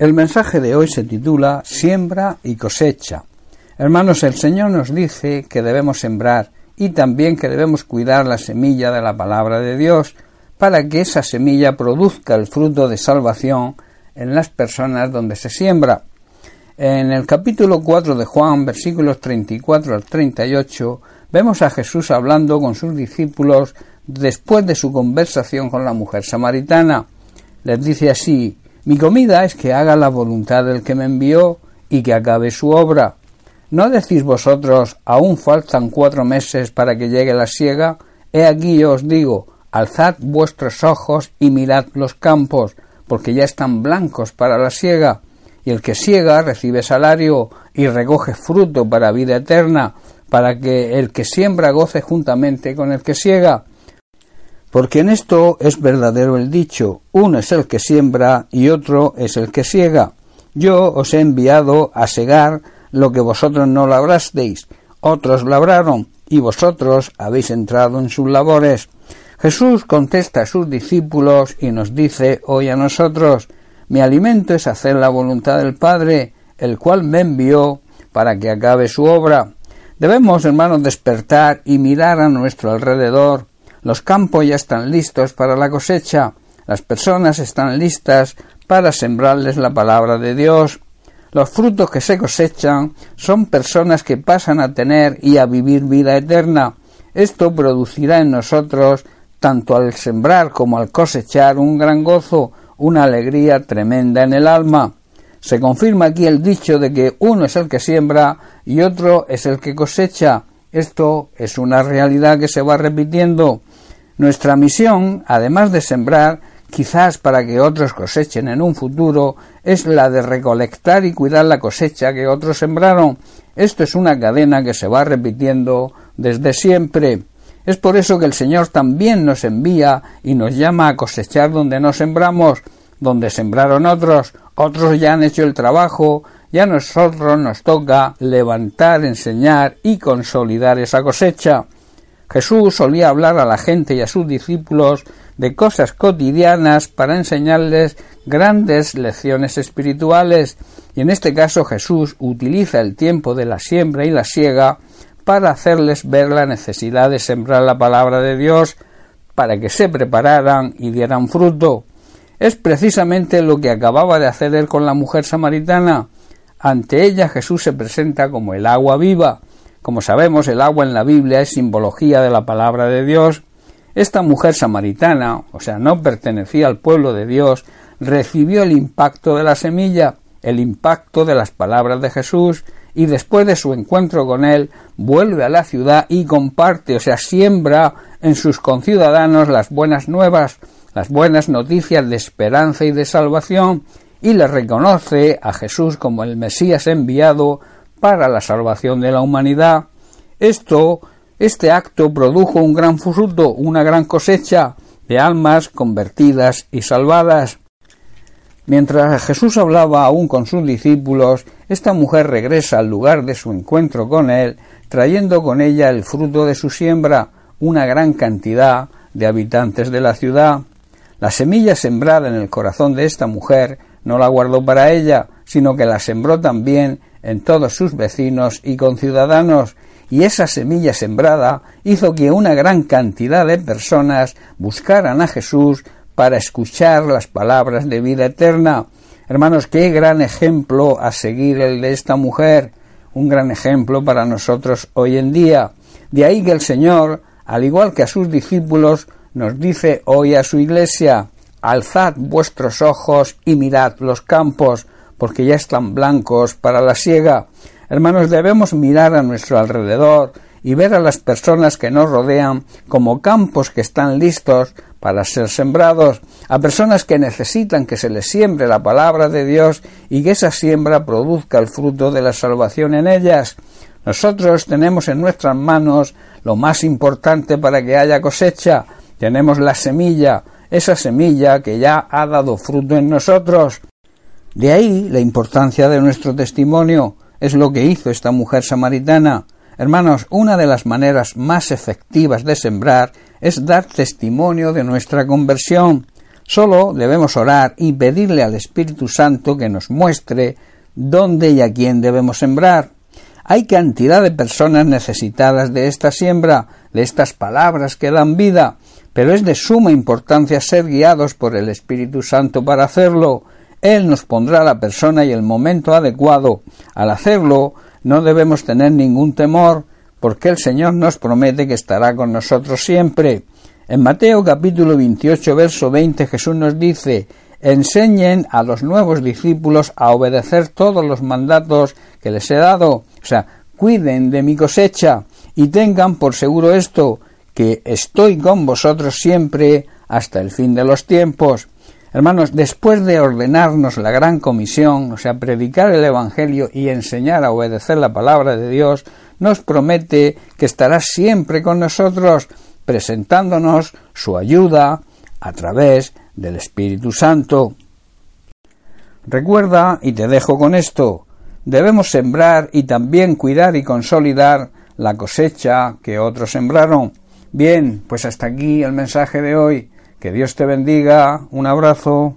El mensaje de hoy se titula Siembra y cosecha. Hermanos, el Señor nos dice que debemos sembrar y también que debemos cuidar la semilla de la palabra de Dios para que esa semilla produzca el fruto de salvación en las personas donde se siembra. En el capítulo 4 de Juan, versículos 34 al 38, vemos a Jesús hablando con sus discípulos después de su conversación con la mujer samaritana. Les dice así mi comida es que haga la voluntad del que me envió y que acabe su obra. ¿No decís vosotros, aún faltan cuatro meses para que llegue la siega? He aquí yo os digo, alzad vuestros ojos y mirad los campos, porque ya están blancos para la siega. Y el que siega recibe salario y recoge fruto para vida eterna, para que el que siembra goce juntamente con el que siega. Porque en esto es verdadero el dicho, uno es el que siembra y otro es el que siega. Yo os he enviado a segar lo que vosotros no labrasteis, otros labraron, y vosotros habéis entrado en sus labores. Jesús contesta a sus discípulos y nos dice hoy a nosotros, mi alimento es hacer la voluntad del Padre, el cual me envió para que acabe su obra. Debemos, hermanos, despertar y mirar a nuestro alrededor los campos ya están listos para la cosecha, las personas están listas para sembrarles la palabra de Dios. Los frutos que se cosechan son personas que pasan a tener y a vivir vida eterna. Esto producirá en nosotros, tanto al sembrar como al cosechar, un gran gozo, una alegría tremenda en el alma. Se confirma aquí el dicho de que uno es el que siembra y otro es el que cosecha. Esto es una realidad que se va repitiendo. Nuestra misión, además de sembrar, quizás para que otros cosechen en un futuro, es la de recolectar y cuidar la cosecha que otros sembraron. Esto es una cadena que se va repitiendo desde siempre. Es por eso que el Señor también nos envía y nos llama a cosechar donde no sembramos, donde sembraron otros, otros ya han hecho el trabajo, ya a nosotros nos toca levantar, enseñar y consolidar esa cosecha. Jesús solía hablar a la gente y a sus discípulos de cosas cotidianas para enseñarles grandes lecciones espirituales y en este caso Jesús utiliza el tiempo de la siembra y la siega para hacerles ver la necesidad de sembrar la palabra de Dios para que se prepararan y dieran fruto. Es precisamente lo que acababa de hacer él con la mujer samaritana. Ante ella Jesús se presenta como el agua viva, como sabemos, el agua en la Biblia es simbología de la palabra de Dios. Esta mujer samaritana, o sea, no pertenecía al pueblo de Dios, recibió el impacto de la semilla, el impacto de las palabras de Jesús, y después de su encuentro con él, vuelve a la ciudad y comparte, o sea, siembra en sus conciudadanos las buenas nuevas, las buenas noticias de esperanza y de salvación, y le reconoce a Jesús como el Mesías enviado para la salvación de la humanidad. Esto, este acto produjo un gran fruto, una gran cosecha de almas convertidas y salvadas. Mientras Jesús hablaba aún con sus discípulos, esta mujer regresa al lugar de su encuentro con él, trayendo con ella el fruto de su siembra, una gran cantidad de habitantes de la ciudad. La semilla sembrada en el corazón de esta mujer no la guardó para ella, sino que la sembró también en todos sus vecinos y conciudadanos, y esa semilla sembrada hizo que una gran cantidad de personas buscaran a Jesús para escuchar las palabras de vida eterna. Hermanos, qué gran ejemplo a seguir el de esta mujer, un gran ejemplo para nosotros hoy en día. De ahí que el Señor, al igual que a sus discípulos, nos dice hoy a su iglesia, alzad vuestros ojos y mirad los campos, porque ya están blancos para la siega. Hermanos, debemos mirar a nuestro alrededor y ver a las personas que nos rodean como campos que están listos para ser sembrados, a personas que necesitan que se les siembre la palabra de Dios y que esa siembra produzca el fruto de la salvación en ellas. Nosotros tenemos en nuestras manos lo más importante para que haya cosecha. Tenemos la semilla, esa semilla que ya ha dado fruto en nosotros. De ahí la importancia de nuestro testimonio. Es lo que hizo esta mujer samaritana. Hermanos, una de las maneras más efectivas de sembrar es dar testimonio de nuestra conversión. Solo debemos orar y pedirle al Espíritu Santo que nos muestre dónde y a quién debemos sembrar. Hay cantidad de personas necesitadas de esta siembra, de estas palabras que dan vida, pero es de suma importancia ser guiados por el Espíritu Santo para hacerlo. Él nos pondrá la persona y el momento adecuado. Al hacerlo, no debemos tener ningún temor, porque el Señor nos promete que estará con nosotros siempre. En Mateo capítulo 28, verso 20, Jesús nos dice enseñen a los nuevos discípulos a obedecer todos los mandatos que les he dado. O sea, cuiden de mi cosecha y tengan por seguro esto, que estoy con vosotros siempre hasta el fin de los tiempos. Hermanos, después de ordenarnos la gran comisión, o sea, predicar el Evangelio y enseñar a obedecer la palabra de Dios, nos promete que estará siempre con nosotros, presentándonos su ayuda a través del Espíritu Santo. Recuerda, y te dejo con esto, debemos sembrar y también cuidar y consolidar la cosecha que otros sembraron. Bien, pues hasta aquí el mensaje de hoy. Que Dios te bendiga. Un abrazo.